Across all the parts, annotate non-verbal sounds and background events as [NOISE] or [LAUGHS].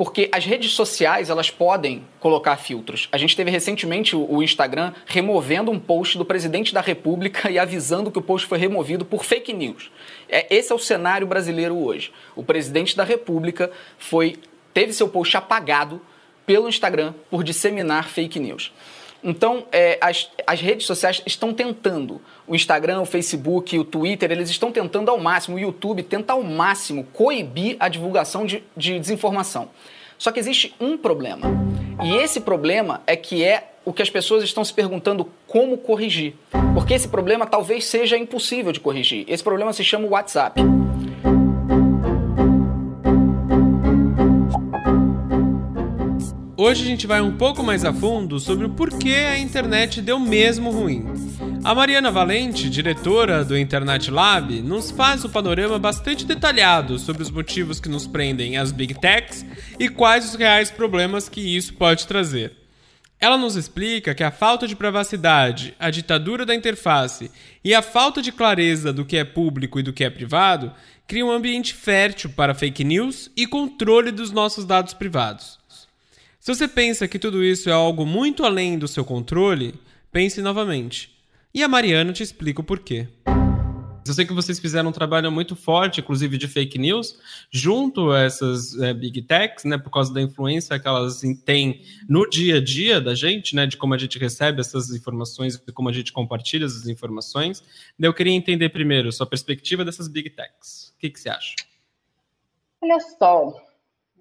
porque as redes sociais elas podem colocar filtros. A gente teve recentemente o Instagram removendo um post do presidente da República [LAUGHS] e avisando que o post foi removido por fake news. É, esse é o cenário brasileiro hoje. O presidente da República foi teve seu post apagado pelo Instagram por disseminar fake news. Então, é, as, as redes sociais estão tentando. O Instagram, o Facebook, o Twitter, eles estão tentando ao máximo, o YouTube tenta ao máximo coibir a divulgação de, de desinformação. Só que existe um problema. E esse problema é que é o que as pessoas estão se perguntando como corrigir. Porque esse problema talvez seja impossível de corrigir. Esse problema se chama WhatsApp. Hoje a gente vai um pouco mais a fundo sobre o porquê a internet deu mesmo ruim. A Mariana Valente, diretora do Internet Lab, nos faz um panorama bastante detalhado sobre os motivos que nos prendem às big techs e quais os reais problemas que isso pode trazer. Ela nos explica que a falta de privacidade, a ditadura da interface e a falta de clareza do que é público e do que é privado criam um ambiente fértil para fake news e controle dos nossos dados privados. Se você pensa que tudo isso é algo muito além do seu controle, pense novamente. E a Mariana te explica o porquê. Eu sei que vocês fizeram um trabalho muito forte, inclusive de fake news, junto a essas é, big techs, né, por causa da influência que elas têm no dia a dia da gente, né, de como a gente recebe essas informações e como a gente compartilha essas informações. Eu queria entender primeiro sua perspectiva dessas big techs. O que, que você acha? Olha só,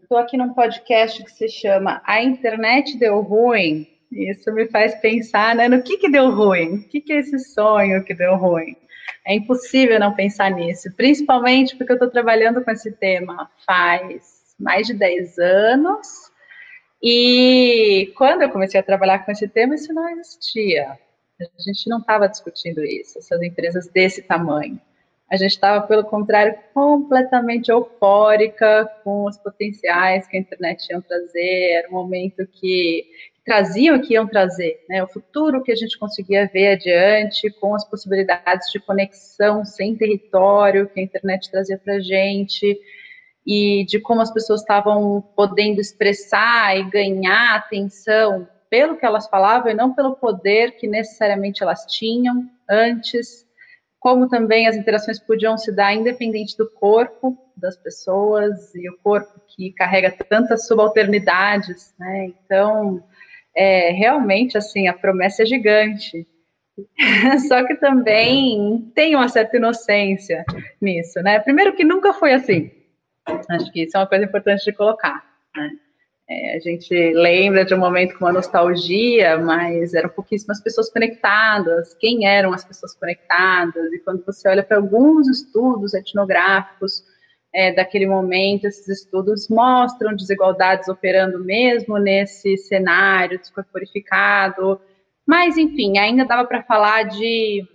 estou aqui num podcast que se chama A Internet Deu Ruim. Isso me faz pensar né, no que, que deu ruim, o que, que é esse sonho que deu ruim. É impossível não pensar nisso, principalmente porque eu estou trabalhando com esse tema faz mais de 10 anos. E quando eu comecei a trabalhar com esse tema, isso não existia. A gente não estava discutindo isso, essas empresas desse tamanho. A gente estava, pelo contrário, completamente eufórica com os potenciais que a internet ia trazer. Era um momento que, traziam que iam trazer, né? O futuro que a gente conseguia ver adiante, com as possibilidades de conexão sem território que a internet trazia para a gente e de como as pessoas estavam podendo expressar e ganhar atenção pelo que elas falavam e não pelo poder que necessariamente elas tinham antes como também as interações podiam se dar independente do corpo das pessoas e o corpo que carrega tantas subalternidades, né? Então, é, realmente, assim, a promessa é gigante. [LAUGHS] Só que também tem uma certa inocência nisso, né? Primeiro que nunca foi assim. Acho que isso é uma coisa importante de colocar, né? É, a gente lembra de um momento com uma nostalgia, mas eram pouquíssimas pessoas conectadas. Quem eram as pessoas conectadas? E quando você olha para alguns estudos etnográficos é, daquele momento, esses estudos mostram desigualdades operando mesmo nesse cenário descorporificado. Mas, enfim, ainda dava para falar de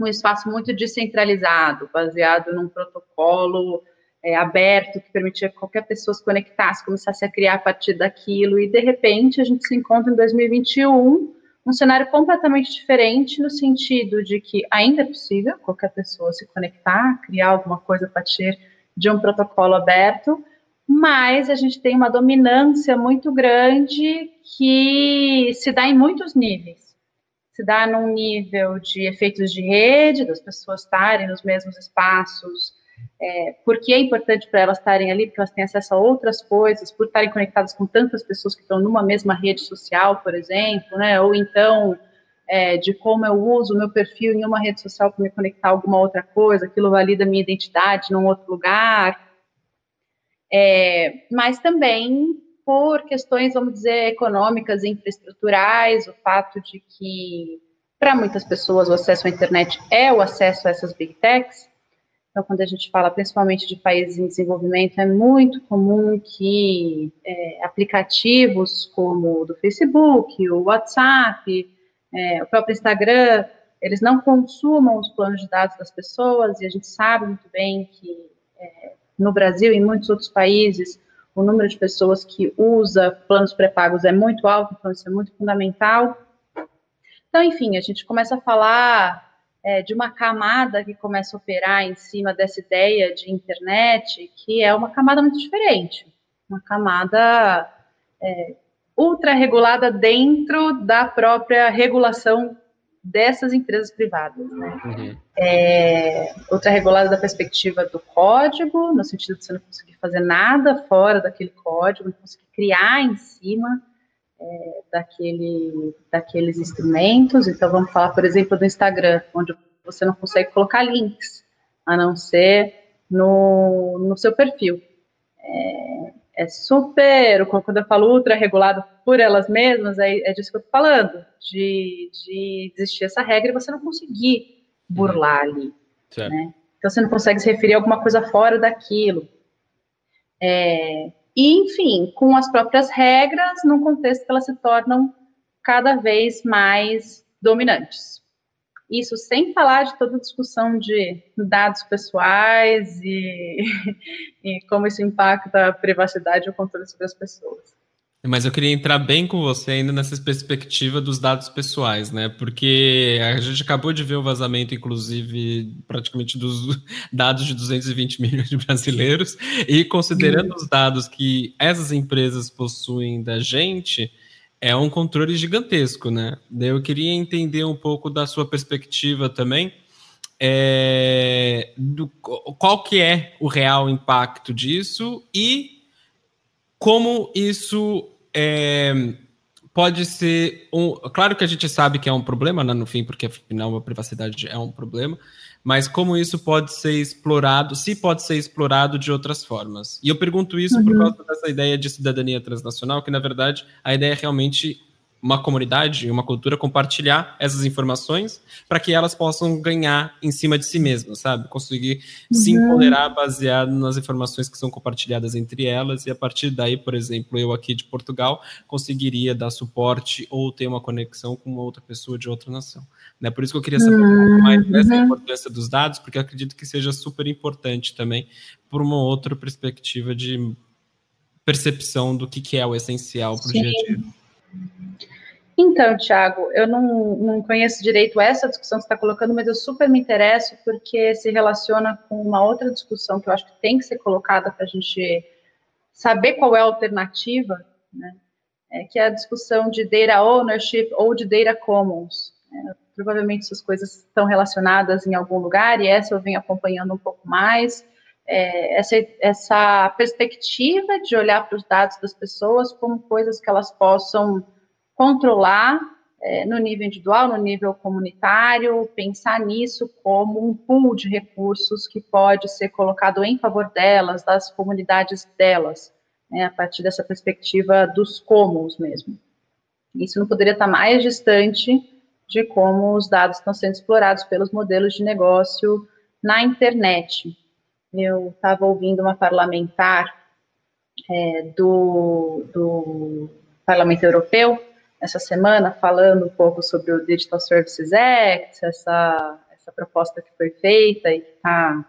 um espaço muito descentralizado, baseado num protocolo é, aberto, que permitia que qualquer pessoa se conectasse, começasse a criar a partir daquilo, e de repente a gente se encontra em 2021 um cenário completamente diferente, no sentido de que ainda é possível qualquer pessoa se conectar, criar alguma coisa a partir de um protocolo aberto, mas a gente tem uma dominância muito grande que se dá em muitos níveis. Se dá num nível de efeitos de rede, das pessoas estarem nos mesmos espaços, é, porque é importante para elas estarem ali, porque elas têm acesso a outras coisas, por estarem conectadas com tantas pessoas que estão numa mesma rede social, por exemplo, né? Ou então é, de como eu uso o meu perfil em uma rede social para me conectar a alguma outra coisa, aquilo valida a minha identidade num outro lugar. É, mas também por questões, vamos dizer, econômicas e infraestruturais, o fato de que, para muitas pessoas, o acesso à internet é o acesso a essas big techs, então, quando a gente fala principalmente de países em desenvolvimento, é muito comum que é, aplicativos como o do Facebook, o WhatsApp, é, o próprio Instagram, eles não consumam os planos de dados das pessoas, e a gente sabe muito bem que é, no Brasil e em muitos outros países, o número de pessoas que usa planos pré-pagos é muito alto, então isso é muito fundamental. Então, enfim, a gente começa a falar é, de uma camada que começa a operar em cima dessa ideia de internet, que é uma camada muito diferente. uma camada é, ultra regulada dentro da própria regulação dessas empresas privadas. Né? Uhum. É, ultra regulada da perspectiva do código, no sentido de você não conseguir fazer nada fora daquele código, não conseguir criar em cima é, daquele, daqueles instrumentos. Então, vamos falar, por exemplo, do Instagram, onde você não consegue colocar links, a não ser no, no seu perfil. É, é super, quando eu falo ultra regulado por elas mesmas, é, é disso que eu estou falando, de, de existir essa regra e você não conseguir burlar ali. Né? Então você não consegue se referir a alguma coisa fora daquilo. É, e, enfim, com as próprias regras, num contexto que elas se tornam cada vez mais dominantes. Isso sem falar de toda a discussão de dados pessoais e, [LAUGHS] e como isso impacta a privacidade e o controle sobre as pessoas. Mas eu queria entrar bem com você ainda nessa perspectiva dos dados pessoais, né? Porque a gente acabou de ver o vazamento, inclusive, praticamente dos [LAUGHS] dados de 220 milhões de brasileiros, e considerando uhum. os dados que essas empresas possuem da gente, é um controle gigantesco, né? Eu queria entender um pouco da sua perspectiva também. É, do, qual que é o real impacto disso e como isso é, pode ser um. Claro que a gente sabe que é um problema, né, no fim, porque afinal a privacidade é um problema, mas como isso pode ser explorado, se pode ser explorado de outras formas. E eu pergunto isso uhum. por causa dessa ideia de cidadania transnacional, que na verdade a ideia é realmente uma comunidade, uma cultura compartilhar essas informações para que elas possam ganhar em cima de si mesmas, sabe? Conseguir uhum. se empoderar baseado nas informações que são compartilhadas entre elas e a partir daí, por exemplo, eu aqui de Portugal conseguiria dar suporte ou ter uma conexão com uma outra pessoa de outra nação. Né? Por isso que eu queria saber um pouco mais dessa uhum. importância dos dados, porque eu acredito que seja super importante também por uma outra perspectiva de percepção do que, que é o essencial para o dia a dia. Então, Tiago, eu não, não conheço direito essa discussão que você está colocando, mas eu super me interesso porque se relaciona com uma outra discussão que eu acho que tem que ser colocada para a gente saber qual é a alternativa, né? É, que é a discussão de data ownership ou de data commons. Né? Provavelmente essas coisas estão relacionadas em algum lugar e essa eu venho acompanhando um pouco mais. É, essa, essa perspectiva de olhar para os dados das pessoas como coisas que elas possam controlar é, no nível individual, no nível comunitário, pensar nisso como um pool de recursos que pode ser colocado em favor delas, das comunidades delas, né, a partir dessa perspectiva dos comos mesmo. Isso não poderia estar mais distante de como os dados estão sendo explorados pelos modelos de negócio na internet. Eu estava ouvindo uma parlamentar é, do, do Parlamento Europeu, essa semana falando um pouco sobre o Digital Services Act, essa, essa proposta que foi feita e que está,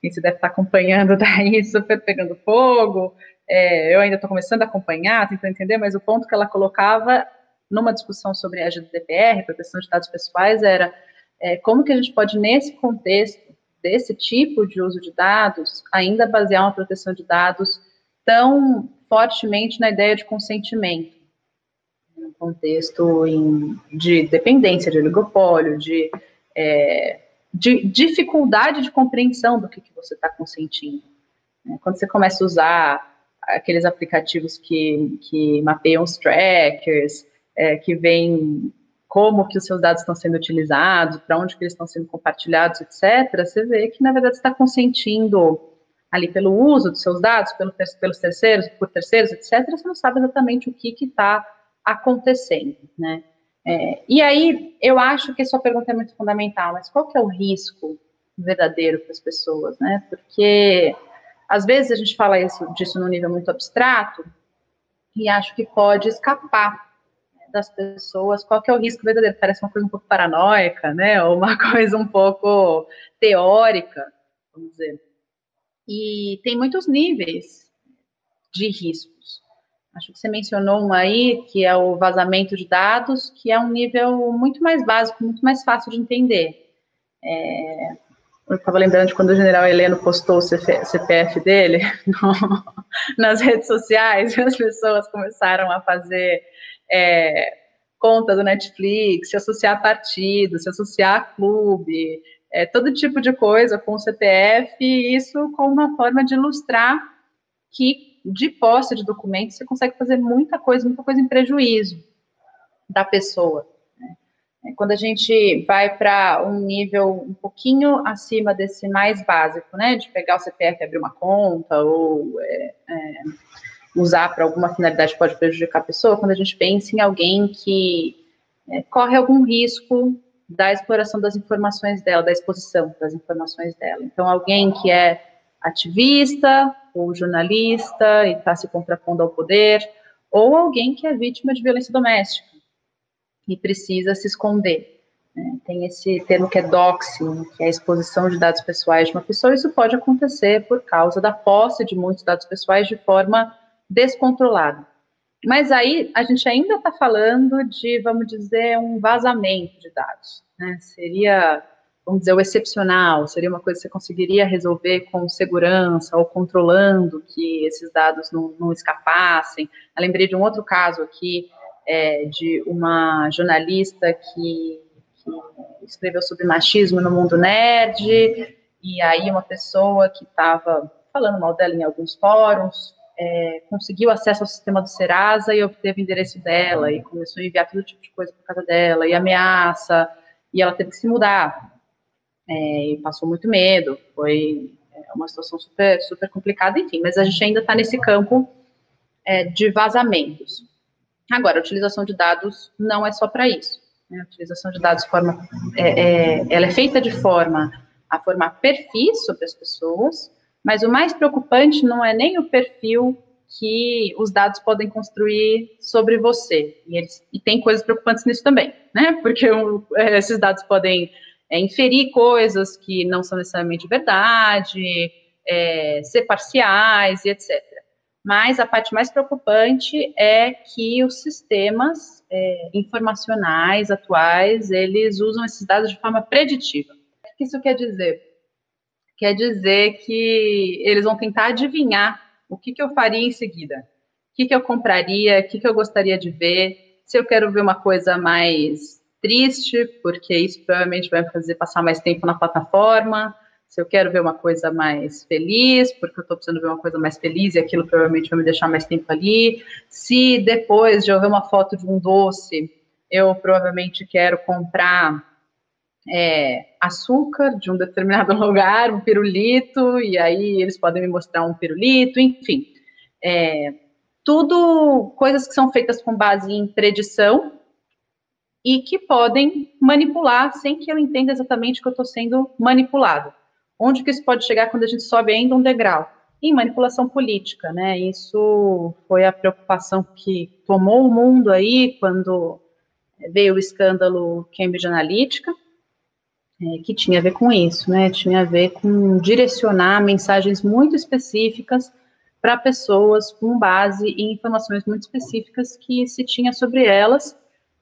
quem se deve estar tá acompanhando [LAUGHS] daí, super pegando fogo. É, eu ainda estou começando a acompanhar, tentando entender, mas o ponto que ela colocava numa discussão sobre a GDPR, proteção de dados pessoais, era é, como que a gente pode, nesse contexto desse tipo de uso de dados, ainda basear uma proteção de dados tão fortemente na ideia de consentimento num contexto em, de dependência, de oligopólio, de, é, de dificuldade de compreensão do que, que você está consentindo. Né? Quando você começa a usar aqueles aplicativos que, que mapeiam os trackers, é, que vêm como que os seus dados estão sendo utilizados, para onde que eles estão sendo compartilhados, etc., você vê que, na verdade, está consentindo ali pelo uso dos seus dados, pelo, pelos terceiros, por terceiros, etc., você não sabe exatamente o que está acontecendo, né? É, e aí, eu acho que sua pergunta é muito fundamental, mas qual que é o risco verdadeiro para as pessoas, né? Porque, às vezes, a gente fala isso, disso num nível muito abstrato e acho que pode escapar das pessoas qual que é o risco verdadeiro. Parece uma coisa um pouco paranoica, né? [LAUGHS] Ou uma coisa um pouco teórica, vamos dizer. E tem muitos níveis de riscos. Acho que você mencionou um aí, que é o vazamento de dados, que é um nível muito mais básico, muito mais fácil de entender. É, eu estava lembrando de quando o general Heleno postou o CPF dele [LAUGHS] no, nas redes sociais, e as pessoas começaram a fazer é, conta do Netflix, se associar a partido, se associar a clube, é, todo tipo de coisa com o CPF, e isso com uma forma de ilustrar que de posse de documentos você consegue fazer muita coisa, muita coisa em prejuízo da pessoa. Né? Quando a gente vai para um nível um pouquinho acima desse mais básico, né, de pegar o CPF e abrir uma conta, ou é, é, usar para alguma finalidade pode prejudicar a pessoa, quando a gente pensa em alguém que é, corre algum risco da exploração das informações dela, da exposição das informações dela. Então, alguém que é ativista ou jornalista e está se contrapondo ao poder, ou alguém que é vítima de violência doméstica e precisa se esconder. Né? Tem esse termo que é doxing, que é a exposição de dados pessoais de uma pessoa. Isso pode acontecer por causa da posse de muitos dados pessoais de forma descontrolada. Mas aí a gente ainda está falando de, vamos dizer, um vazamento de dados. Né? Seria, vamos dizer, o excepcional, seria uma coisa que você conseguiria resolver com segurança ou controlando que esses dados não, não escapassem. Eu lembrei de um outro caso aqui, é, de uma jornalista que, que escreveu sobre machismo no mundo nerd, e aí uma pessoa que estava falando mal dela em alguns fóruns é, conseguiu acesso ao sistema do Serasa e obteve o endereço dela e começou a enviar todo tipo de coisa para casa dela e ameaça e ela teve que se mudar é, e passou muito medo foi é, uma situação super super complicada enfim mas a gente ainda está nesse campo é, de vazamentos agora a utilização de dados não é só para isso né? a utilização de dados forma é, é, ela é feita de forma a formar perfis sobre as pessoas mas o mais preocupante não é nem o perfil que os dados podem construir sobre você. E, eles, e tem coisas preocupantes nisso também, né? Porque o, é, esses dados podem é, inferir coisas que não são necessariamente verdade, é, ser parciais e etc. Mas a parte mais preocupante é que os sistemas é, informacionais atuais, eles usam esses dados de forma preditiva. O que isso quer dizer? Quer dizer que eles vão tentar adivinhar o que, que eu faria em seguida. O que, que eu compraria, o que, que eu gostaria de ver, se eu quero ver uma coisa mais triste, porque isso provavelmente vai me fazer passar mais tempo na plataforma, se eu quero ver uma coisa mais feliz, porque eu estou precisando ver uma coisa mais feliz e aquilo provavelmente vai me deixar mais tempo ali. Se depois de eu ver uma foto de um doce, eu provavelmente quero comprar é, açúcar de um determinado [LAUGHS] lugar, um pirulito, e aí eles podem me mostrar um pirulito, enfim. É, tudo coisas que são feitas com base em predição e que podem manipular sem que eu entenda exatamente que eu estou sendo manipulado. Onde que isso pode chegar quando a gente sobe ainda um degrau? Em manipulação política, né? Isso foi a preocupação que tomou o mundo aí quando veio o escândalo Cambridge Analytica, é, que tinha a ver com isso, né? Tinha a ver com direcionar mensagens muito específicas para pessoas com base em informações muito específicas que se tinha sobre elas,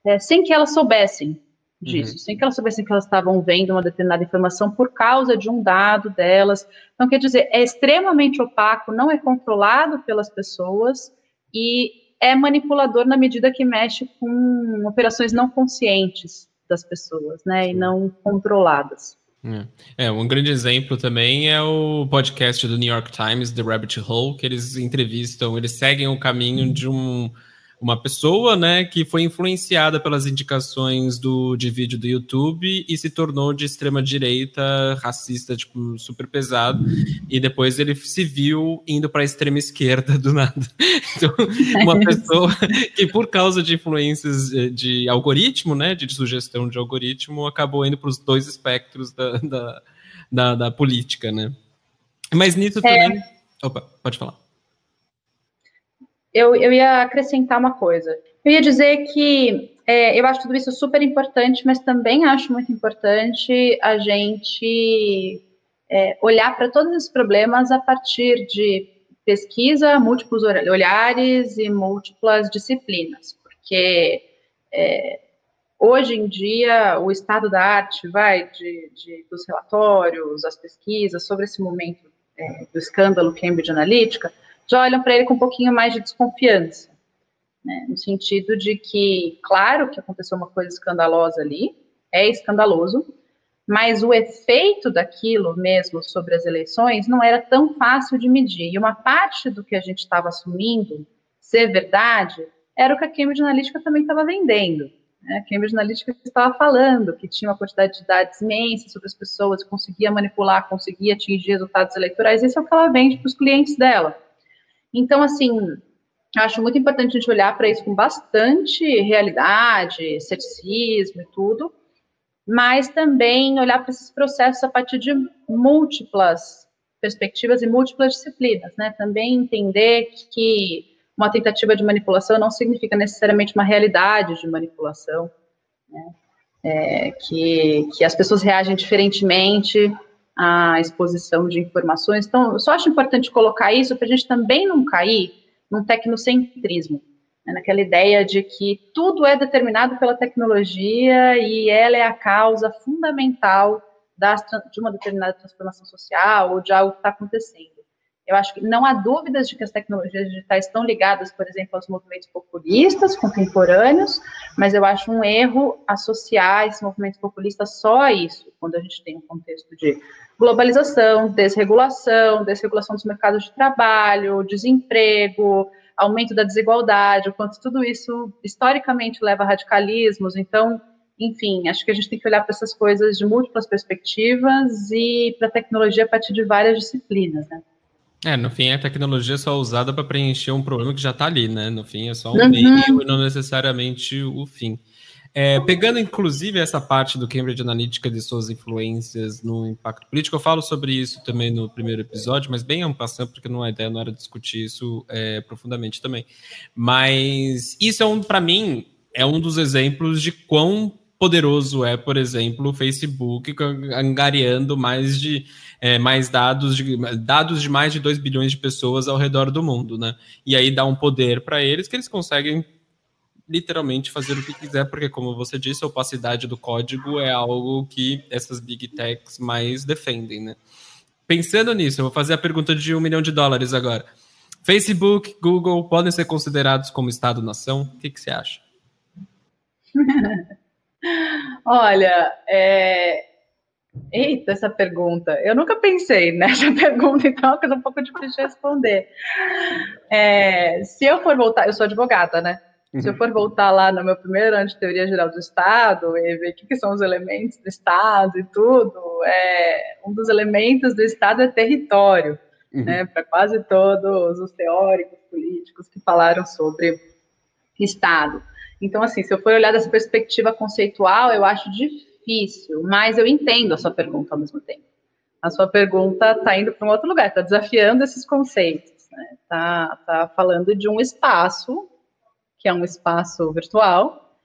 é, sem que elas soubessem disso, uhum. sem que elas soubessem que elas estavam vendo uma determinada informação por causa de um dado delas. Então, quer dizer, é extremamente opaco, não é controlado pelas pessoas e é manipulador na medida que mexe com operações não conscientes das pessoas, né, e não controladas. É. é, um grande exemplo também é o podcast do New York Times, The Rabbit Hole, que eles entrevistam, eles seguem o caminho de um uma pessoa, né, que foi influenciada pelas indicações do, de vídeo do YouTube e se tornou de extrema direita, racista, tipo, super pesado. E depois ele se viu indo para a extrema esquerda do nada. [LAUGHS] Então, uma [LAUGHS] pessoa que por causa de influências eh, de algoritmo, né, de sugestão de algoritmo, acabou indo para os dois espectros da, da, da, da, política, né. Mas nisso é. também. Opa, pode falar eu, eu ia acrescentar uma coisa. Eu ia dizer que é, eu acho tudo isso super importante, mas também acho muito importante a gente é, olhar para todos esses problemas a partir de pesquisa, múltiplos olhares e múltiplas disciplinas, porque é, hoje em dia, o estado da arte vai de, de dos relatórios, as pesquisas sobre esse momento é, do escândalo Cambridge Analytica, já olham para ele com um pouquinho mais de desconfiança, né, no sentido de que, claro que aconteceu uma coisa escandalosa ali, é escandaloso, mas o efeito daquilo mesmo sobre as eleições não era tão fácil de medir. E uma parte do que a gente estava assumindo ser verdade era o que a Cambridge Analytica também estava vendendo. Né? A Cambridge Analytica estava falando que tinha uma quantidade de dados imensa sobre as pessoas, conseguia manipular, conseguia atingir resultados eleitorais. Isso é o que ela vende para os clientes dela. Então, assim, acho muito importante a gente olhar para isso com bastante realidade, ceticismo e tudo, mas também olhar para esses processos a partir de múltiplas perspectivas e múltiplas disciplinas, né? Também entender que uma tentativa de manipulação não significa necessariamente uma realidade de manipulação, né? É, que, que as pessoas reagem diferentemente à exposição de informações. Então, eu só acho importante colocar isso para a gente também não cair num tecnocentrismo né, naquela ideia de que tudo é determinado pela tecnologia e ela é a causa fundamental das, de uma determinada transformação social ou de algo que está acontecendo. Eu acho que não há dúvidas de que as tecnologias digitais estão ligadas, por exemplo, aos movimentos populistas contemporâneos, mas eu acho um erro associar esses movimentos populistas só a isso, quando a gente tem um contexto de globalização, desregulação, desregulação dos mercados de trabalho, desemprego, aumento da desigualdade, o quanto tudo isso historicamente leva a radicalismos. Então, enfim, acho que a gente tem que olhar para essas coisas de múltiplas perspectivas e para a tecnologia a partir de várias disciplinas, né? É, no fim, a tecnologia é só usada para preencher um problema que já está ali, né? No fim, é só um uhum. meio e não necessariamente o fim. É, pegando inclusive essa parte do Cambridge Analytica de suas influências no impacto político, eu falo sobre isso também no primeiro episódio, mas bem passando porque não a ideia não era discutir isso é, profundamente também. Mas isso é um, para mim, é um dos exemplos de quão poderoso é, por exemplo, o Facebook angariando mais de é, mais dados de dados de mais de 2 bilhões de pessoas ao redor do mundo, né? E aí dá um poder para eles que eles conseguem literalmente fazer o que quiser, porque, como você disse, a opacidade do código é algo que essas big techs mais defendem, né? Pensando nisso, eu vou fazer a pergunta de um milhão de dólares agora. Facebook, Google podem ser considerados como Estado-nação? O que, que você acha? [LAUGHS] Olha, é... eita, essa pergunta. Eu nunca pensei nessa [LAUGHS] pergunta, então é uma coisa um pouco difícil de responder. É... Se eu for voltar, eu sou advogada, né? Se eu uhum. for voltar lá no meu primeiro ano de teoria geral do Estado e ver o que, que são os elementos do Estado e tudo, é, um dos elementos do Estado é território, uhum. né, para quase todos os teóricos políticos que falaram sobre Estado. Então, assim, se eu for olhar dessa perspectiva conceitual, eu acho difícil, mas eu entendo a sua pergunta ao mesmo tempo. A sua pergunta está indo para um outro lugar, está desafiando esses conceitos, está né? Tá, tá falando de um espaço que é um espaço virtual,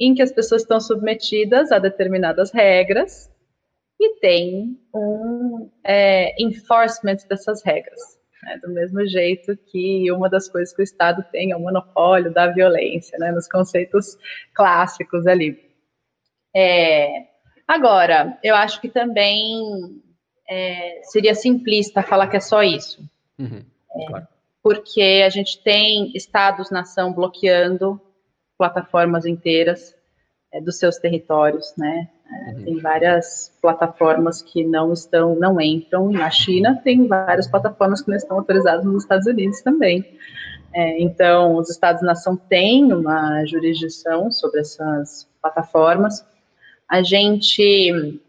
em que as pessoas estão submetidas a determinadas regras e tem um é, enforcement dessas regras. Né? Do mesmo jeito que uma das coisas que o Estado tem é o monopólio da violência, né? nos conceitos clássicos ali. É, agora, eu acho que também é, seria simplista falar que é só isso. Uhum, claro porque a gente tem estados-nação bloqueando plataformas inteiras é, dos seus territórios, né? É, uhum. Tem várias plataformas que não estão, não entram na China, tem várias plataformas que não estão autorizadas nos Estados Unidos também. É, então, os estados-nação têm uma jurisdição sobre essas plataformas. A gente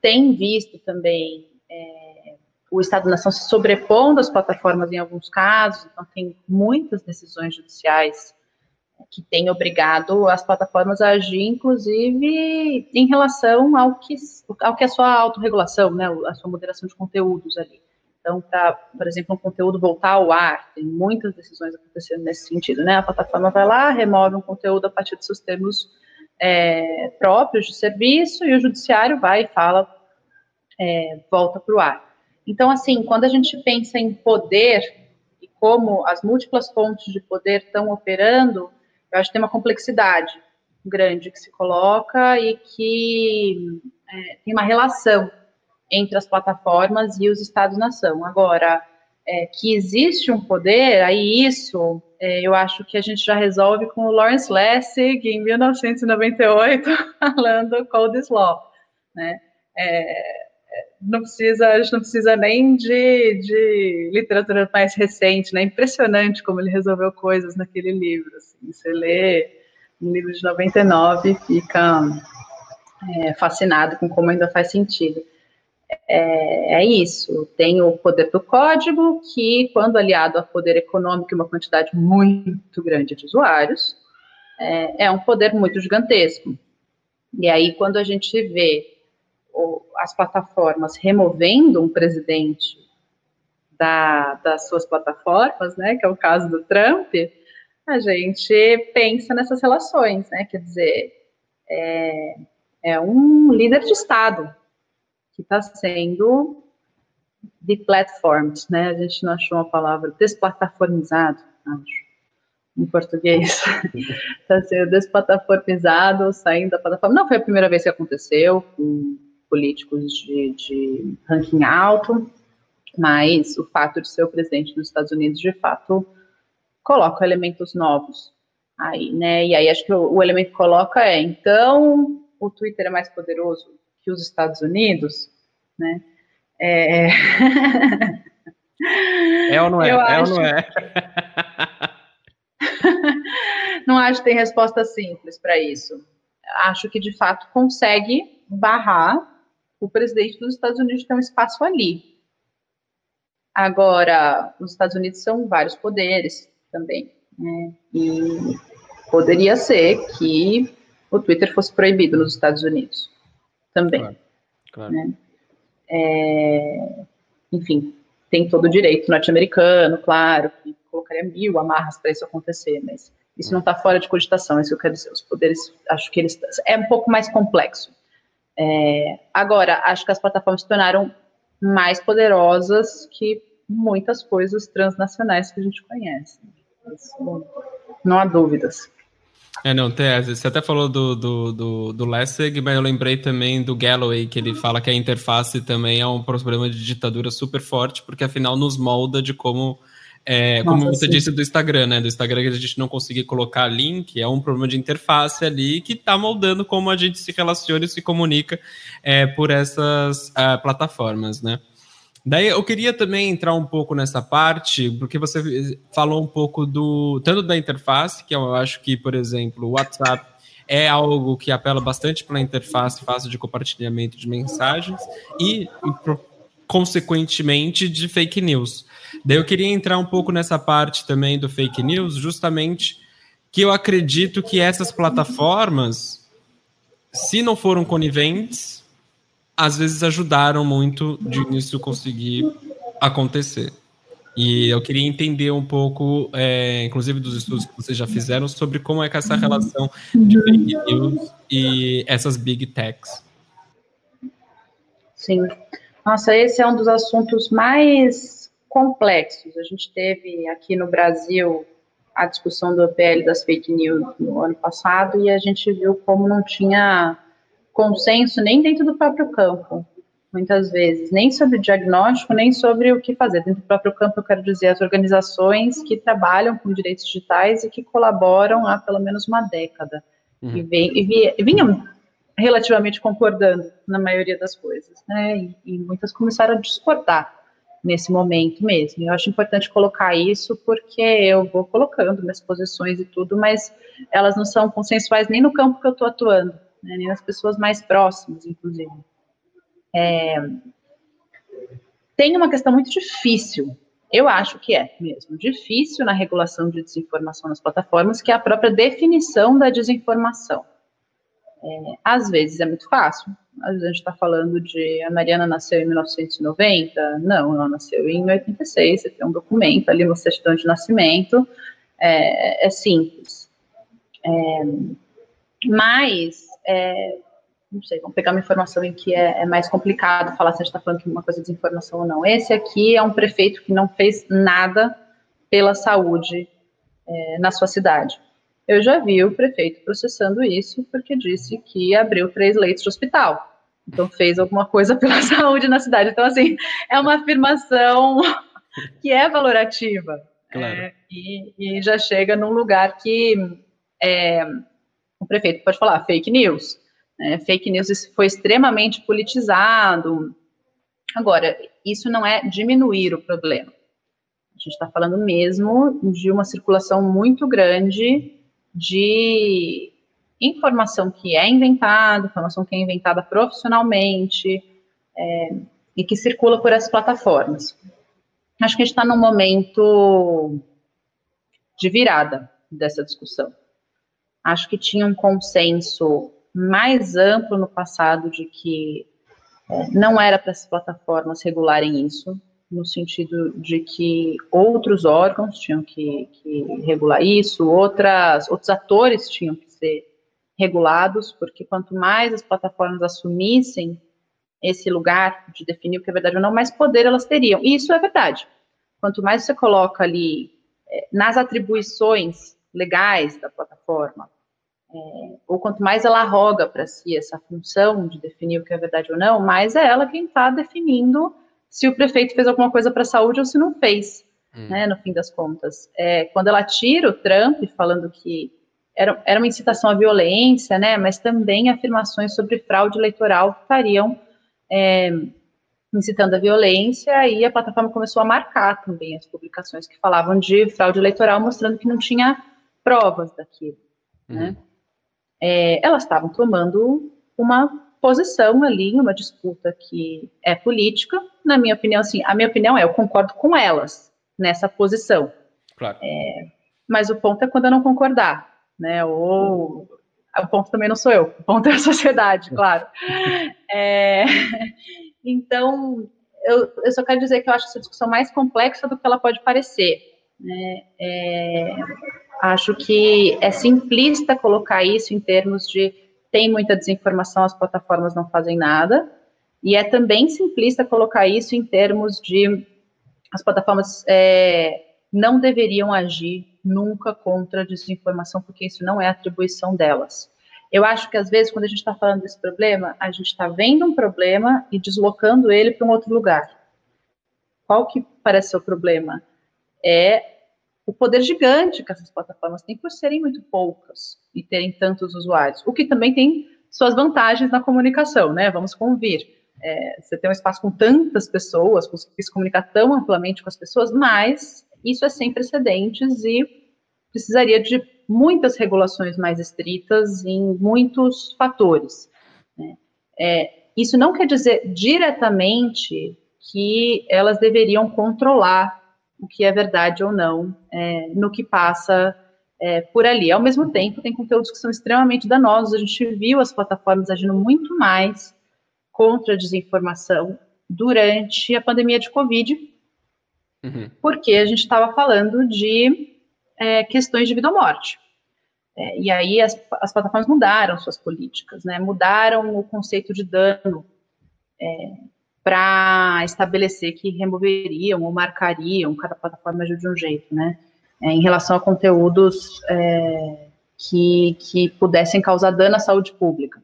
tem visto também é, o Estado-nação se sobrepondo às plataformas em alguns casos, então tem muitas decisões judiciais que têm obrigado as plataformas a agir, inclusive em relação ao que, ao que é a sua autorregulação, né, a sua moderação de conteúdos ali. Então, para, por exemplo, um conteúdo voltar ao ar, tem muitas decisões acontecendo nesse sentido, né? A plataforma vai lá, remove um conteúdo a partir dos seus termos é, próprios de serviço e o judiciário vai e fala, é, volta para o ar. Então, assim, quando a gente pensa em poder e como as múltiplas fontes de poder estão operando, eu acho que tem uma complexidade grande que se coloca e que é, tem uma relação entre as plataformas e os Estados-nação. Agora, é, que existe um poder, aí isso é, eu acho que a gente já resolve com o Lawrence Lessig em 1998, [LAUGHS] falando Cold Law, né? É, não precisa, a gente não precisa nem de, de literatura mais recente, né? Impressionante como ele resolveu coisas naquele livro. Assim. Você lê um livro de 99 e fica é, fascinado com como ainda faz sentido. É, é, isso. Tem o poder do código, que, quando aliado ao poder econômico e uma quantidade muito grande de usuários, é, é um poder muito gigantesco. E aí, quando a gente vê as plataformas removendo um presidente da, das suas plataformas, né, que é o caso do Trump, a gente pensa nessas relações, né, quer dizer, é, é um líder de Estado que está sendo deplatformed, né, a gente não achou uma palavra, desplataformizado, acho, em português, está [LAUGHS] sendo desplataformizado, saindo da plataforma, não foi a primeira vez que aconteceu, com políticos de, de ranking alto, mas o fato de ser o presidente dos Estados Unidos, de fato, coloca elementos novos aí, né? E aí acho que o, o elemento que coloca é, então, o Twitter é mais poderoso que os Estados Unidos, né? É, é ou não é? Eu é ou não é? [LAUGHS] não acho que tem resposta simples para isso. Acho que, de fato, consegue barrar o presidente dos Estados Unidos tem um espaço ali. Agora, os Estados Unidos são vários poderes também, né? E poderia ser que o Twitter fosse proibido nos Estados Unidos também. Claro, claro. Né? É, enfim, tem todo o direito norte-americano, claro, que colocaria mil amarras para isso acontecer, mas isso não está fora de cogitação, é isso que eu quero dizer. Os poderes, acho que eles. É um pouco mais complexo. É, agora, acho que as plataformas se tornaram mais poderosas que muitas coisas transnacionais que a gente conhece. Isso, não há dúvidas. É, não, Tese, você até falou do, do, do, do Lessig, mas eu lembrei também do Galloway, que ele fala que a interface também é um problema de ditadura super forte, porque afinal nos molda de como é, Nossa, como você sim. disse do Instagram, né? Do Instagram que a gente não conseguir colocar link, é um problema de interface ali que está moldando como a gente se relaciona e se comunica é, por essas uh, plataformas, né? Daí eu queria também entrar um pouco nessa parte, porque você falou um pouco do tanto da interface, que eu acho que, por exemplo, o WhatsApp é algo que apela bastante para a interface fácil de compartilhamento de mensagens e, consequentemente, de fake news. Daí eu queria entrar um pouco nessa parte também do fake news, justamente que eu acredito que essas plataformas, se não foram coniventes, às vezes ajudaram muito de isso conseguir acontecer. E eu queria entender um pouco, é, inclusive dos estudos que vocês já fizeram, sobre como é que essa relação de fake news e essas big techs. Sim. Nossa, esse é um dos assuntos mais complexos. A gente teve aqui no Brasil a discussão do PL das fake news no ano passado e a gente viu como não tinha consenso nem dentro do próprio campo, muitas vezes, nem sobre o diagnóstico, nem sobre o que fazer. Dentro do próprio campo, eu quero dizer as organizações que trabalham com direitos digitais e que colaboram há pelo menos uma década. Uhum. E, vem, e, vinham relativamente concordando na maioria das coisas, né? E, e muitas começaram a discordar nesse momento mesmo. Eu acho importante colocar isso porque eu vou colocando minhas posições e tudo, mas elas não são consensuais nem no campo que eu estou atuando, né, nem nas pessoas mais próximas, inclusive. É, tem uma questão muito difícil, eu acho que é mesmo, difícil na regulação de desinformação nas plataformas, que é a própria definição da desinformação. É, às vezes é muito fácil, a gente está falando de a Mariana nasceu em 1990? Não, ela nasceu em 86. Você tem um documento ali, uma certidão de nascimento. É, é simples. É, mas, é, não sei, vamos pegar uma informação em que é, é mais complicado falar se a gente está falando que uma coisa é desinformação ou não. Esse aqui é um prefeito que não fez nada pela saúde é, na sua cidade. Eu já vi o prefeito processando isso porque disse que abriu três leitos de hospital. Então fez alguma coisa [LAUGHS] pela saúde na cidade. Então, assim, é uma afirmação [LAUGHS] que é valorativa. Claro. É, e, e, já chega num lugar que é, o prefeito pode falar fake news. Né? Fake news foi extremamente politizado. Agora, isso não é diminuir o problema. A gente está falando mesmo de uma circulação muito grande de informação que é inventada, informação que é inventada profissionalmente é, e que circula por essas plataformas. Acho que a gente está num momento de virada dessa discussão. Acho que tinha um consenso mais amplo no passado de que é, não era para as plataformas regularem isso, no sentido de que outros órgãos tinham que, que regular isso, outras, outros atores tinham que ser regulados, porque quanto mais as plataformas assumissem esse lugar de definir o que é verdade ou não, mais poder elas teriam. E isso é verdade. Quanto mais você coloca ali é, nas atribuições legais da plataforma, é, ou quanto mais ela arroga para si essa função de definir o que é verdade ou não, mais é ela quem está definindo se o prefeito fez alguma coisa para a saúde ou se não fez, hum. né, no fim das contas. É, quando ela tira o Trump falando que era, era uma incitação à violência, né, mas também afirmações sobre fraude eleitoral estariam é, incitando a violência, e a plataforma começou a marcar também as publicações que falavam de fraude eleitoral, mostrando que não tinha provas daquilo, né. uhum. né. É, elas estavam tomando uma posição ali, uma disputa que é política. Na minha opinião, assim, a minha opinião é, eu concordo com elas nessa posição. Claro. É, mas o ponto é quando eu não concordar, né? Ou o ponto também não sou eu, o ponto é a sociedade, claro. É, então, eu, eu, só quero dizer que eu acho essa discussão mais complexa do que ela pode parecer. Né? É, acho que é simplista colocar isso em termos de tem muita desinformação, as plataformas não fazem nada. E é também simplista colocar isso em termos de as plataformas é, não deveriam agir nunca contra a desinformação, porque isso não é atribuição delas. Eu acho que às vezes, quando a gente está falando desse problema, a gente está vendo um problema e deslocando ele para um outro lugar. Qual que parece ser o problema? É o poder gigante que essas plataformas têm por serem muito poucas e terem tantos usuários, o que também tem suas vantagens na comunicação, né? Vamos convir. É, você tem um espaço com tantas pessoas, conseguir se comunicar tão amplamente com as pessoas, mas isso é sem precedentes e precisaria de muitas regulações mais estritas em muitos fatores. Né? É, isso não quer dizer diretamente que elas deveriam controlar o que é verdade ou não é, no que passa é, por ali. Ao mesmo tempo, tem conteúdos que são extremamente danosos. A gente viu as plataformas agindo muito mais contra a desinformação durante a pandemia de Covid, uhum. porque a gente estava falando de é, questões de vida ou morte. É, e aí as, as, plataformas mudaram suas políticas, né? mudaram o conceito de dano é, para estabelecer que removeriam ou marcariam, cada plataforma agiu de um jeito, né? É, em relação a conteúdos é, que, que pudessem causar dano à saúde pública.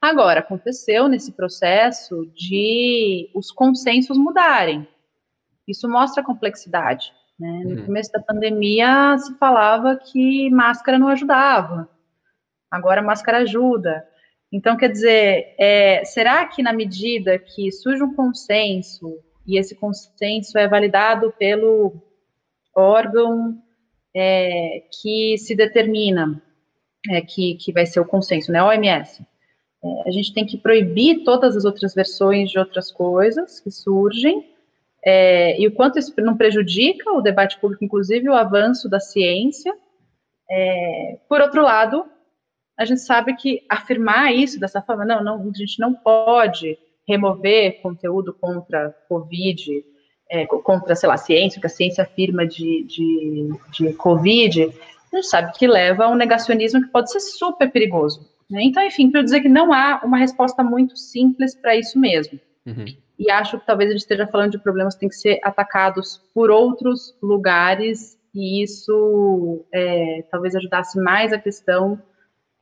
Agora, aconteceu nesse processo de os consensos mudarem. Isso mostra a complexidade. Né? No uhum. começo da pandemia se falava que máscara não ajudava. Agora máscara ajuda. Então, quer dizer, é, será que na medida que surge um consenso, e esse consenso é validado pelo órgão é, que se determina é, que, que vai ser o consenso, né, OMS, é, a gente tem que proibir todas as outras versões de outras coisas que surgem, é, e o quanto isso não prejudica o debate público, inclusive o avanço da ciência. É, por outro lado, a gente sabe que afirmar isso dessa forma, não, não a gente não pode remover conteúdo contra Covid, é, contra, sei lá, ciência, que a ciência afirma de, de, de Covid, a gente sabe que leva a um negacionismo que pode ser super perigoso. Né? Então, enfim, para dizer que não há uma resposta muito simples para isso mesmo. Uhum. E acho que talvez a gente esteja falando de problemas que têm que ser atacados por outros lugares e isso é, talvez ajudasse mais a questão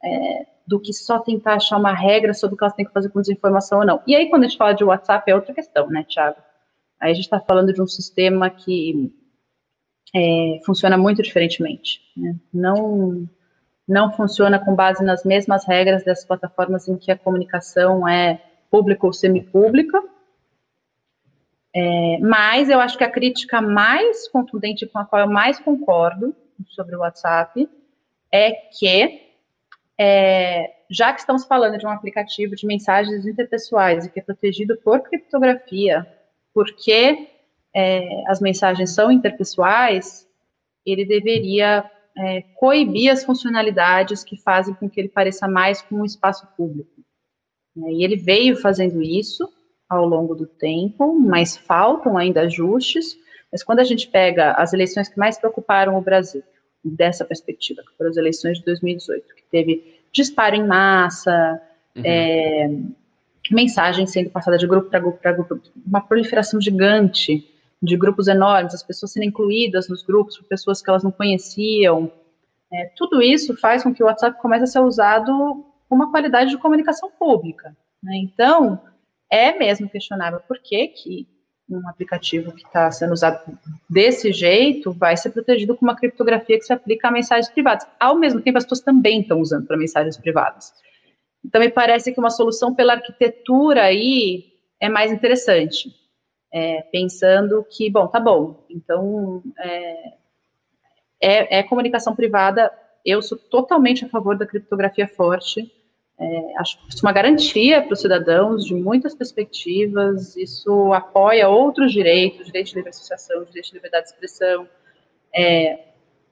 é, do que só tentar achar uma regra sobre o que elas têm que fazer com desinformação ou não. E aí, quando a gente fala de WhatsApp, é outra questão, né, Thiago? Aí a gente está falando de um sistema que é, funciona muito diferentemente. Né? Não, não funciona com base nas mesmas regras das plataformas em que a comunicação é pública ou semipública. É, mas eu acho que a crítica mais contundente com a qual eu mais concordo sobre o WhatsApp é que, é, já que estamos falando de um aplicativo de mensagens interpessoais e que é protegido por criptografia, porque é, as mensagens são interpessoais, ele deveria é, coibir as funcionalidades que fazem com que ele pareça mais com um espaço público. E ele veio fazendo isso ao longo do tempo, mas faltam ainda ajustes. Mas quando a gente pega as eleições que mais preocuparam o Brasil, dessa perspectiva, que foram as eleições de 2018, que teve disparo em massa, uhum. é, mensagem sendo passada de grupo para grupo para grupo, uma proliferação gigante de grupos enormes, as pessoas sendo incluídas nos grupos por pessoas que elas não conheciam. É, tudo isso faz com que o WhatsApp comece a ser usado com uma qualidade de comunicação pública. Né? Então, é mesmo questionável por que, que um aplicativo que está sendo usado desse jeito vai ser protegido com uma criptografia que se aplica a mensagens privadas. Ao mesmo tempo, as pessoas também estão usando para mensagens privadas. Então, me parece que uma solução pela arquitetura aí é mais interessante. É, pensando que, bom, tá bom, então é, é, é, comunicação privada, eu sou totalmente a favor da criptografia forte, é, acho que isso é uma garantia para os cidadãos de muitas perspectivas, isso apoia outros direitos, direito de livre associação, direito de liberdade de expressão, é,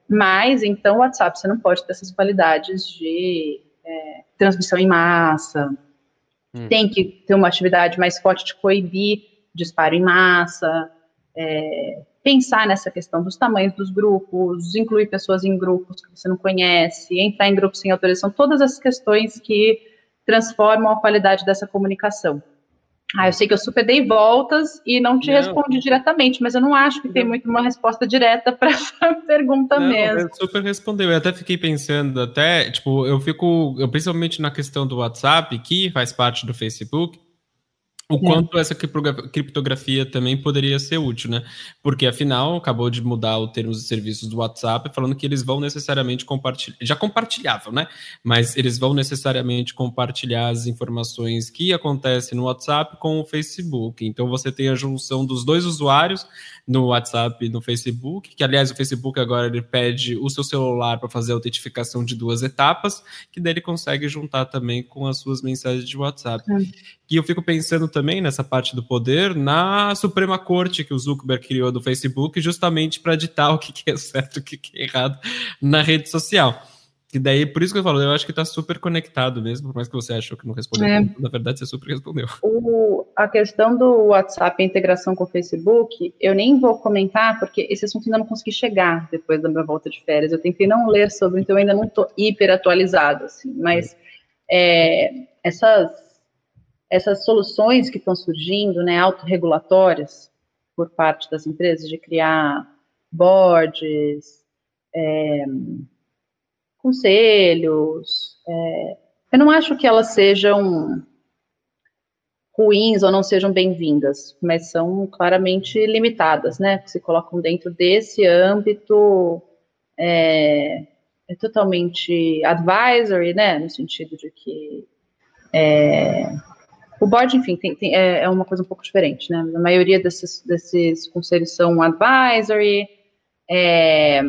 mas, então, o WhatsApp, você não pode ter essas qualidades de é, transmissão em massa, hum. tem que ter uma atividade mais forte de coibir disparo em massa, é, pensar nessa questão dos tamanhos dos grupos, incluir pessoas em grupos que você não conhece, entrar em grupos sem autorização, todas as questões que transformam a qualidade dessa comunicação. Ah, eu sei que eu super dei voltas e não te não. respondi diretamente, mas eu não acho que não. tem muito uma resposta direta para essa [LAUGHS] pergunta não, mesmo. Super respondeu. Eu até fiquei pensando, até, tipo, eu fico, eu, principalmente na questão do WhatsApp, que faz parte do Facebook, o quanto essa criptografia também poderia ser útil, né? Porque afinal acabou de mudar o termos e serviços do WhatsApp, falando que eles vão necessariamente compartilhar, já compartilhavam, né? Mas eles vão necessariamente compartilhar as informações que acontecem no WhatsApp com o Facebook. Então você tem a junção dos dois usuários no WhatsApp e no Facebook, que aliás o Facebook agora ele pede o seu celular para fazer a autentificação de duas etapas, que daí ele consegue juntar também com as suas mensagens de WhatsApp. É. E eu fico pensando também nessa parte do poder na Suprema Corte que o Zuckerberg criou do Facebook, justamente para ditar o que é certo e o que é errado na rede social. Que daí, por isso que eu falo, eu acho que está super conectado mesmo, por mais que você achou que não respondeu. É. Na verdade, você super respondeu. O, a questão do WhatsApp, a integração com o Facebook, eu nem vou comentar, porque esse assunto ainda não consegui chegar depois da minha volta de férias. Eu tentei não ler sobre, então eu ainda não estou hiper atualizado, assim. Mas é, essas, essas soluções que estão surgindo, né, autorregulatórias, por parte das empresas, de criar boards, é, conselhos. É, eu não acho que elas sejam ruins ou não sejam bem-vindas, mas são claramente limitadas, né? Se colocam dentro desse âmbito é, é totalmente advisory, né? No sentido de que é, o board, enfim, tem, tem, é, é, uma coisa um pouco diferente, né? A maioria desses, desses conselhos são advisory, é,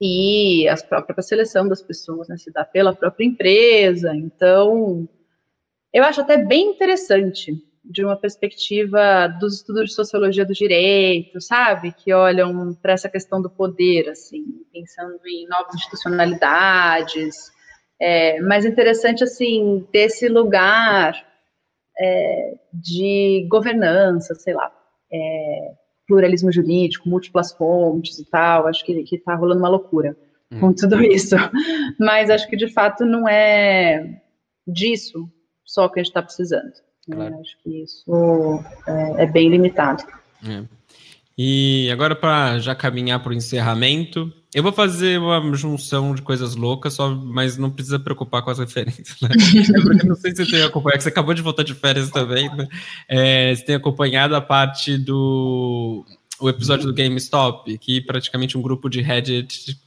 e a própria seleção das pessoas né, se dá pela própria empresa. Então, eu acho até bem interessante de uma perspectiva dos estudos de sociologia do direito, sabe, que olham para essa questão do poder, assim, pensando em novas institucionalidades. É, mas interessante assim desse lugar é, de governança, sei lá. É, pluralismo jurídico, múltiplas fontes e tal, acho que, está rolando uma loucura hum. com tudo [LAUGHS] isso. Mas acho que, de fato, não é disso só que a gente está precisando. Né? Claro. Acho que isso é, é bem limitado. É. E agora, para já caminhar para o encerramento, eu vou fazer uma junção de coisas loucas, só, mas não precisa preocupar com as referências. Né? [LAUGHS] Porque não sei se você tem acompanhado, você acabou de voltar de férias também, né? É, você tem acompanhado a parte do o episódio do GameStop, que praticamente um grupo de Reddit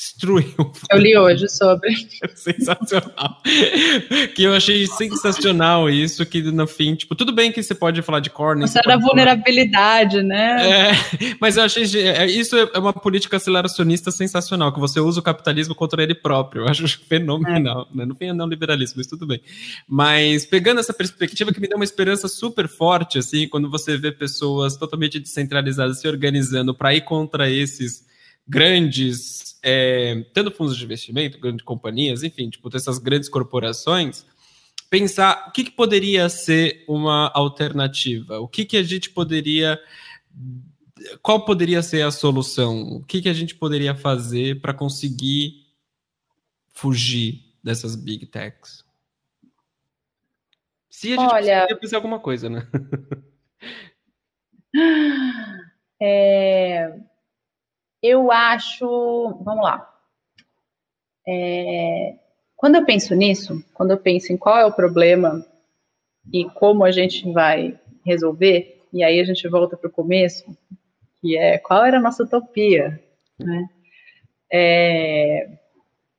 destruiu. Eu li hoje sobre. [LAUGHS] sensacional. que eu achei sensacional isso, que no fim, tipo, tudo bem que você pode falar de corner. Isso era vulnerabilidade, falar... né? É, mas eu achei. É, isso é uma política aceleracionista sensacional, que você usa o capitalismo contra ele próprio. Eu acho fenomenal. É. Né? No fim é não liberalismo, mas tudo bem. Mas pegando essa perspectiva que me deu uma esperança super forte, assim, quando você vê pessoas totalmente descentralizadas se organizando para ir contra esses grandes, é, tanto fundos de investimento, grandes companhias, enfim, tipo, essas grandes corporações, pensar o que, que poderia ser uma alternativa, o que, que a gente poderia. Qual poderia ser a solução? O que, que a gente poderia fazer para conseguir fugir dessas big techs? Se a gente Olha, fazer alguma coisa, né? [GASPS] É, eu acho. Vamos lá. É, quando eu penso nisso, quando eu penso em qual é o problema e como a gente vai resolver, e aí a gente volta para o começo, que é qual era a nossa utopia, né? É,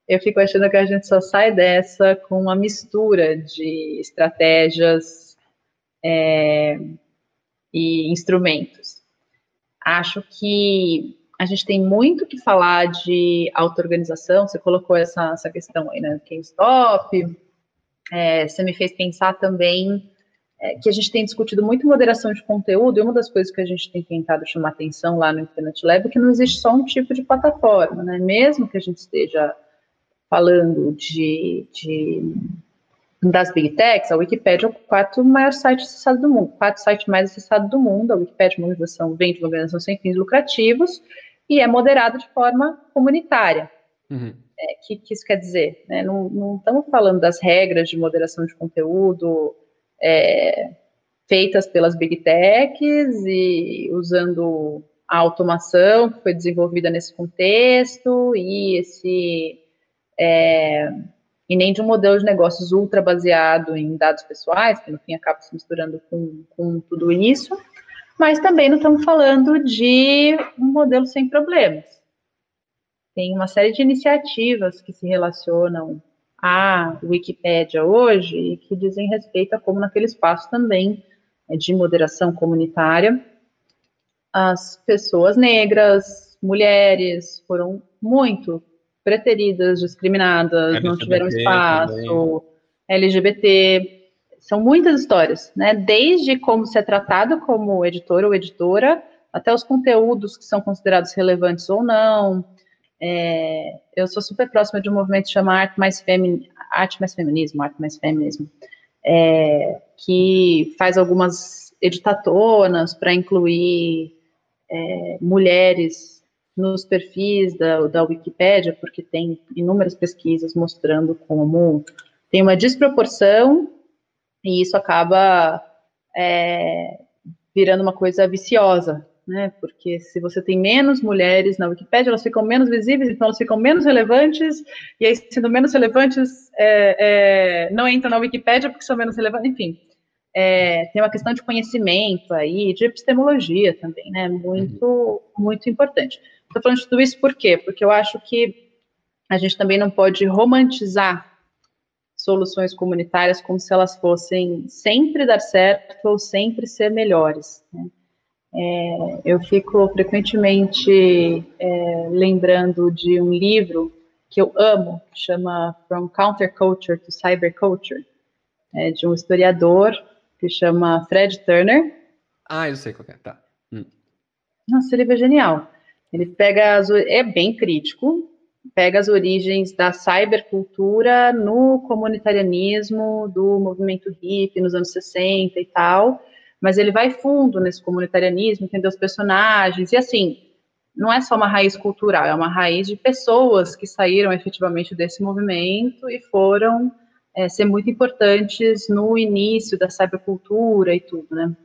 eu fico achando que a gente só sai dessa com uma mistura de estratégias é, e instrumentos. Acho que a gente tem muito que falar de auto-organização, você colocou essa, essa questão aí, né, GameStop, é, você me fez pensar também é, que a gente tem discutido muito moderação de conteúdo, e uma das coisas que a gente tem tentado chamar atenção lá no Internet Lab é que não existe só um tipo de plataforma, né, mesmo que a gente esteja falando de, de das Big Techs, a Wikipedia é o quarto maior site acessado do mundo, quarto site mais acessado do mundo, a Wikipedia uma organização, vem de uma organização sem fins lucrativos, e é moderado de forma comunitária. Uhum. É, que, que isso quer dizer? Né? Não, não, estamos falando das regras de moderação de conteúdo é, feitas pelas big techs e usando a automação que foi desenvolvida nesse contexto e esse é, e nem de um modelo de negócios ultra baseado em dados pessoais, que no fim acaba se misturando com, com tudo isso, mas também não estamos falando de um modelo sem problemas. Tem uma série de iniciativas que se relacionam à Wikipédia hoje e que dizem respeito a como naquele espaço também é de moderação comunitária as pessoas negras, mulheres foram muito preteridas, discriminadas, LGBT não tiveram espaço, também. LGBT, são muitas histórias, né? Desde como ser tratado como editor ou editora, até os conteúdos que são considerados relevantes ou não. É, eu sou super próxima de um movimento que chama Arte Mais, Femi Arte Mais Feminismo, Arte Mais Feminismo, é, que faz algumas editatonas para incluir é, mulheres nos perfis da, da Wikipédia, porque tem inúmeras pesquisas mostrando como tem uma desproporção e isso acaba é, virando uma coisa viciosa, né? Porque se você tem menos mulheres na Wikipédia, elas ficam menos visíveis, então elas ficam menos relevantes, e aí, sendo menos relevantes, é, é, não entram na Wikipédia porque são menos relevantes, enfim. É, tem uma questão de conhecimento aí, de epistemologia também, né? Muito, muito importante. Estou falando de tudo isso por quê? Porque eu acho que a gente também não pode romantizar soluções comunitárias como se elas fossem sempre dar certo ou sempre ser melhores. Né? É, eu fico frequentemente é, lembrando de um livro que eu amo, que chama From Counterculture to Cyberculture, é, de um historiador que chama Fred Turner. Ah, eu sei qual é, tá. Hum. Nossa, esse livro é genial. Ele pega, as, é bem crítico, pega as origens da cybercultura no comunitarianismo do movimento hippie nos anos 60 e tal, mas ele vai fundo nesse comunitarianismo, entender os personagens, e assim, não é só uma raiz cultural, é uma raiz de pessoas que saíram efetivamente desse movimento e foram é, ser muito importantes no início da cybercultura e tudo, né?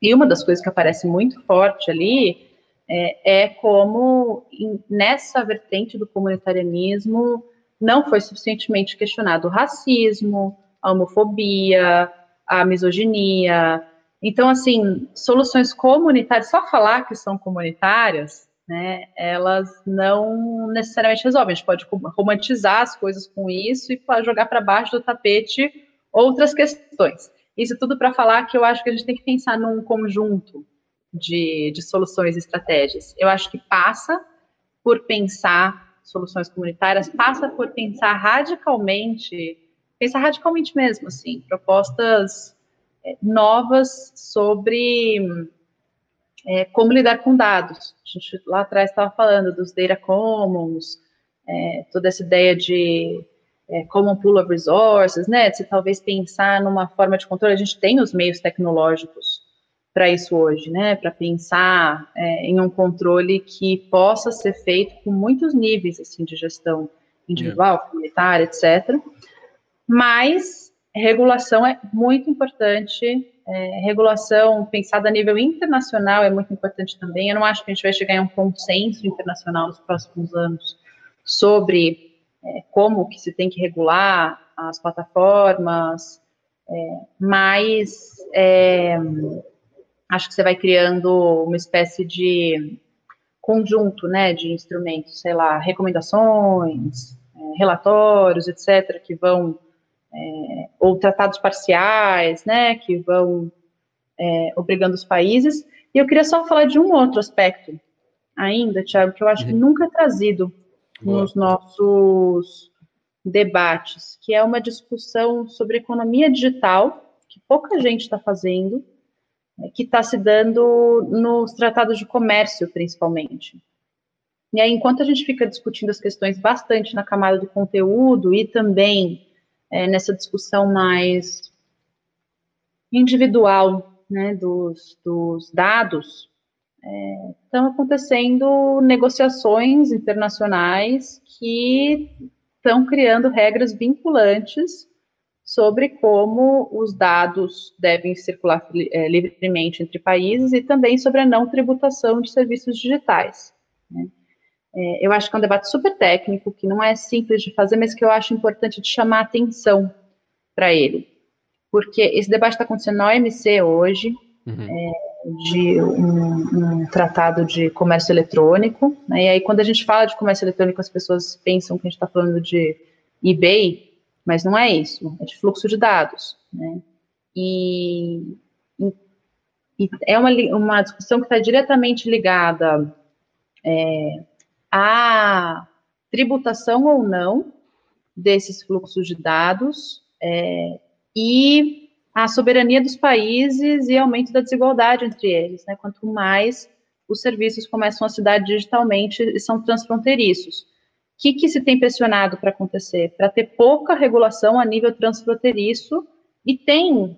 E uma das coisas que aparece muito forte ali é, é como in, nessa vertente do comunitarianismo não foi suficientemente questionado o racismo, a homofobia, a misoginia. Então, assim, soluções comunitárias, só falar que são comunitárias, né, elas não necessariamente resolvem. A gente pode romantizar as coisas com isso e jogar para baixo do tapete outras questões. Isso tudo para falar que eu acho que a gente tem que pensar num conjunto de, de soluções e estratégias. Eu acho que passa por pensar soluções comunitárias, passa por pensar radicalmente, pensar radicalmente mesmo, assim, propostas é, novas sobre é, como lidar com dados. A gente lá atrás estava falando dos data commons, é, toda essa ideia de é, common pool of resources, né? De se talvez pensar numa forma de controle. A gente tem os meios tecnológicos para isso hoje, né? Para pensar é, em um controle que possa ser feito com muitos níveis assim de gestão individual, yeah. comunitária, etc. Mas regulação é muito importante. É, regulação pensada a nível internacional é muito importante também. Eu não acho que a gente vai chegar em um consenso internacional nos próximos anos sobre é, como que se tem que regular as plataformas, é, mas é, acho que você vai criando uma espécie de conjunto, né, de instrumentos, sei lá, recomendações, é, relatórios, etc., que vão, é, ou tratados parciais, né, que vão é, obrigando os países. E eu queria só falar de um outro aspecto ainda, Tiago, que eu acho uhum. que nunca é trazido Boa. nos nossos debates, que é uma discussão sobre economia digital, que pouca gente está fazendo, que está se dando nos tratados de comércio, principalmente. E aí, enquanto a gente fica discutindo as questões bastante na camada do conteúdo e também é, nessa discussão mais individual né, dos, dos dados, é, estão acontecendo negociações internacionais que estão criando regras vinculantes sobre como os dados devem circular é, livremente entre países e também sobre a não tributação de serviços digitais. Né? É, eu acho que é um debate super técnico, que não é simples de fazer, mas que eu acho importante de chamar atenção para ele. Porque esse debate está acontecendo na OMC hoje, uhum. é, de um, um, tratado de comércio eletrônico, né? e aí quando a gente fala de comércio eletrônico, as pessoas pensam que a gente está falando de eBay, mas não é isso, é de fluxo de dados, né? E, e, é uma, uma discussão que está diretamente ligada é, à tributação ou não desses fluxos de dados é, e a soberania dos países e aumento da desigualdade entre eles, né? Quanto mais os serviços começam a se dar digitalmente e são transfronteiriços que, que se tem pressionado para acontecer? Para ter pouca regulação a nível transfronteiriço e tem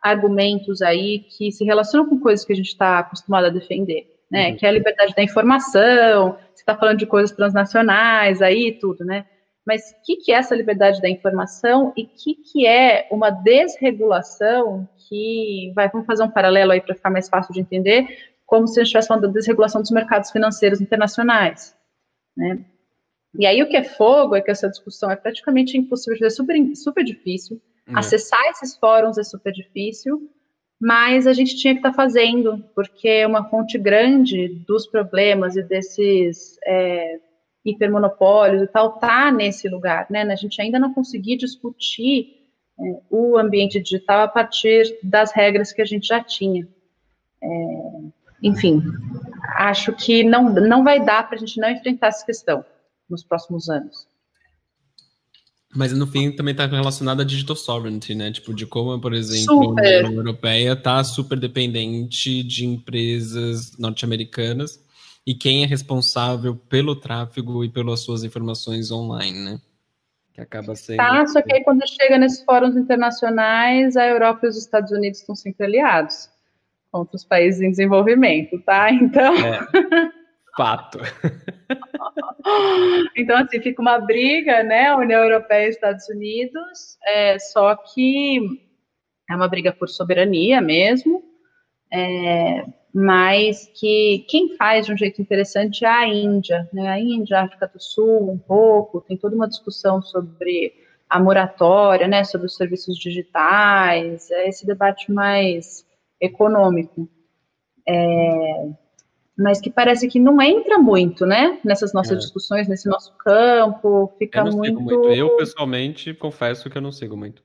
argumentos aí que se relacionam com coisas que a gente está acostumado a defender, né? Uhum. Que é a liberdade da informação, você está falando de coisas transnacionais aí tudo, né? Mas o que, que é essa liberdade da informação e o que, que é uma desregulação que vai, vamos fazer um paralelo aí para ficar mais fácil de entender, como se a gente estivesse falando da desregulação dos mercados financeiros internacionais, né? E aí o que é fogo é que essa discussão é praticamente impossível, é super, super difícil. É. Acessar esses fóruns é super difícil, mas a gente tinha que estar tá fazendo, porque uma fonte grande dos problemas e desses é, hipermonopólios e tal tá nesse lugar, né? A gente ainda não conseguiu discutir é, o ambiente digital a partir das regras que a gente já tinha. É, enfim, acho que não, não vai dar para a gente não enfrentar essa questão nos próximos anos. Mas no fim também está relacionado à digital sovereignty, né? Tipo, de como, por exemplo, super. a União Europeia está super dependente de empresas norte-americanas e quem é responsável pelo tráfego e pelas suas informações online, né? Que acaba sendo. Tá, só que aí quando chega nesses fóruns internacionais, a Europa e os Estados Unidos estão sempre aliados contra os países em desenvolvimento, tá? Então. É. Fato. [LAUGHS] então, assim, fica uma briga, né? União Europeia e Estados Unidos, é, só que é uma briga por soberania mesmo. é, mas que quem faz de um jeito interessante é a Índia, né? A Índia, a África do Sul, um pouco, tem toda uma discussão sobre a moratória, né, sobre os serviços digitais, é esse debate mais econômico. É, mas que parece que não entra muito, né, nessas nossas é. discussões, nesse nosso campo, fica eu muito... muito... Eu, pessoalmente, confesso que eu não sigo muito.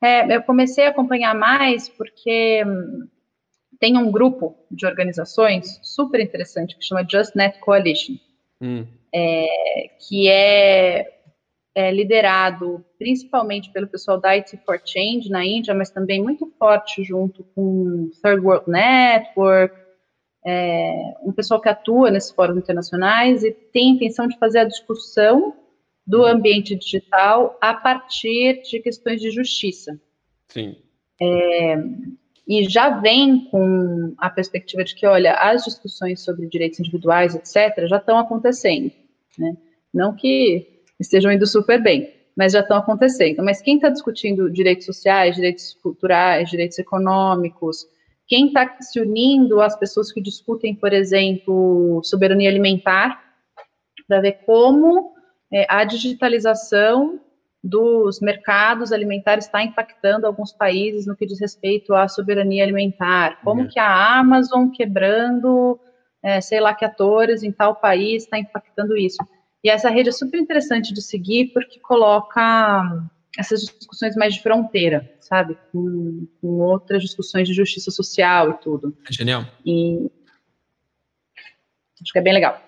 É, eu comecei a acompanhar mais porque hum, tem um grupo de organizações super interessante que chama JustNet Coalition, hum. é, que é é, liderado principalmente pelo pessoal da IT for Change na Índia, mas também muito forte junto com Third World Network, é, um pessoal que atua nesses fóruns internacionais e tem a intenção de fazer a discussão do uhum. ambiente digital a partir de questões de justiça. Sim. É, e já vem com a perspectiva de que, olha, as discussões sobre direitos individuais, etc., já estão acontecendo. Né? Não que estejam indo super bem, mas já estão acontecendo. Mas quem está discutindo direitos sociais, direitos culturais, direitos econômicos, quem está se unindo às pessoas que discutem, por exemplo, soberania alimentar, para ver como é, a digitalização dos mercados alimentares está impactando alguns países no que diz respeito à soberania alimentar, como uhum. que a Amazon quebrando, é, sei lá que atores em tal país está impactando isso. E essa rede é super interessante de seguir porque coloca essas discussões mais de fronteira, sabe? Com, com outras discussões de justiça social e tudo. É genial. E acho que é bem legal.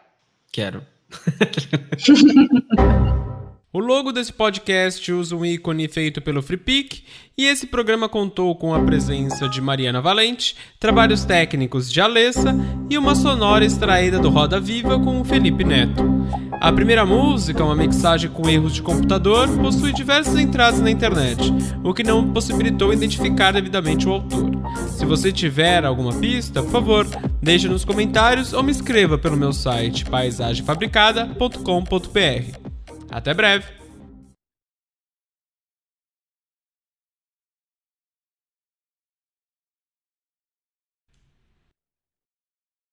Quero. [LAUGHS] O logo desse podcast usa um ícone feito pelo FreePic e esse programa contou com a presença de Mariana Valente, trabalhos técnicos de Alessa e uma sonora extraída do Roda Viva com o Felipe Neto. A primeira música, uma mixagem com erros de computador, possui diversas entradas na internet, o que não possibilitou identificar devidamente o autor. Se você tiver alguma pista, por favor, deixe nos comentários ou me escreva pelo meu site paisagemfabricada.com.br. Até breve!